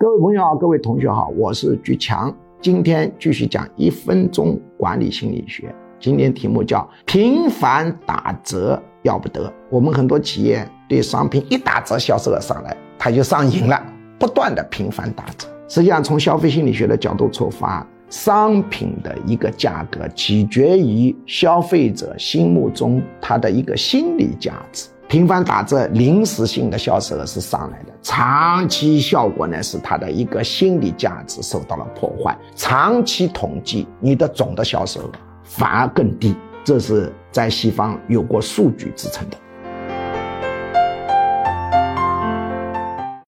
各位朋友好，各位同学好，我是居强，今天继续讲一分钟管理心理学。今天题目叫频繁打折要不得。我们很多企业对商品一打折，销售额上来，他就上瘾了，不断的频繁打折。实际上，从消费心理学的角度出发，商品的一个价格取决于消费者心目中他的一个心理价值。频繁打折，临时性的销售额是上来的，长期效果呢是它的一个心理价值受到了破坏。长期统计，你的总的销售额反而更低，这是在西方有过数据支撑的。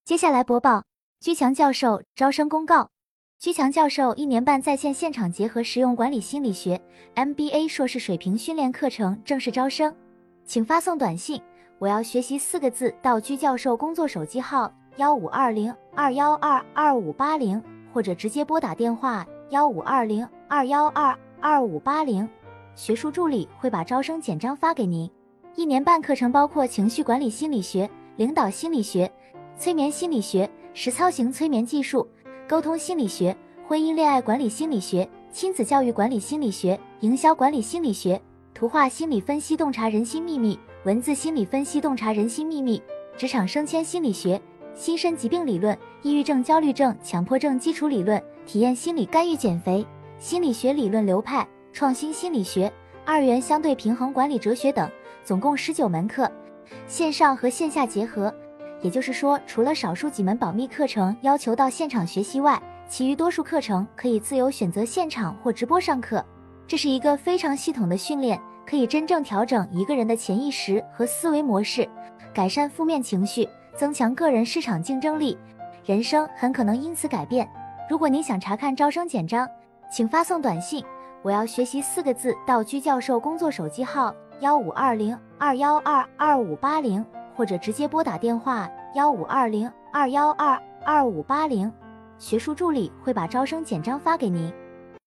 接下来播报居强教授招生公告：居强教授一年半在线现场结合实用管理心理学 MBA 硕士水平训练课程正式招生，请发送短信。我要学习四个字到居教授工作手机号幺五二零二幺二二五八零，或者直接拨打电话幺五二零二幺二二五八零，学术助理会把招生简章发给您。一年半课程包括情绪管理心理学、领导心理学、催眠心理学、实操型催眠技术、沟通心理学、婚姻恋爱管理心理学、亲子教育管理心理学、营销管理心理学、图画心理分析、洞察人心秘密。文字心理分析，洞察人心秘密；职场升迁心理学，心身疾病理论，抑郁症、焦虑症、强迫症基础理论，体验心理干预减肥，心理学理论流派，创新心理学，二元相对平衡管理哲学等，总共十九门课，线上和线下结合。也就是说，除了少数几门保密课程要求到现场学习外，其余多数课程可以自由选择现场或直播上课。这是一个非常系统的训练。可以真正调整一个人的潜意识和思维模式，改善负面情绪，增强个人市场竞争力，人生很可能因此改变。如果您想查看招生简章，请发送短信“我要学习”四个字到居教授工作手机号幺五二零二幺二二五八零，或者直接拨打电话幺五二零二幺二二五八零，学术助理会把招生简章发给您。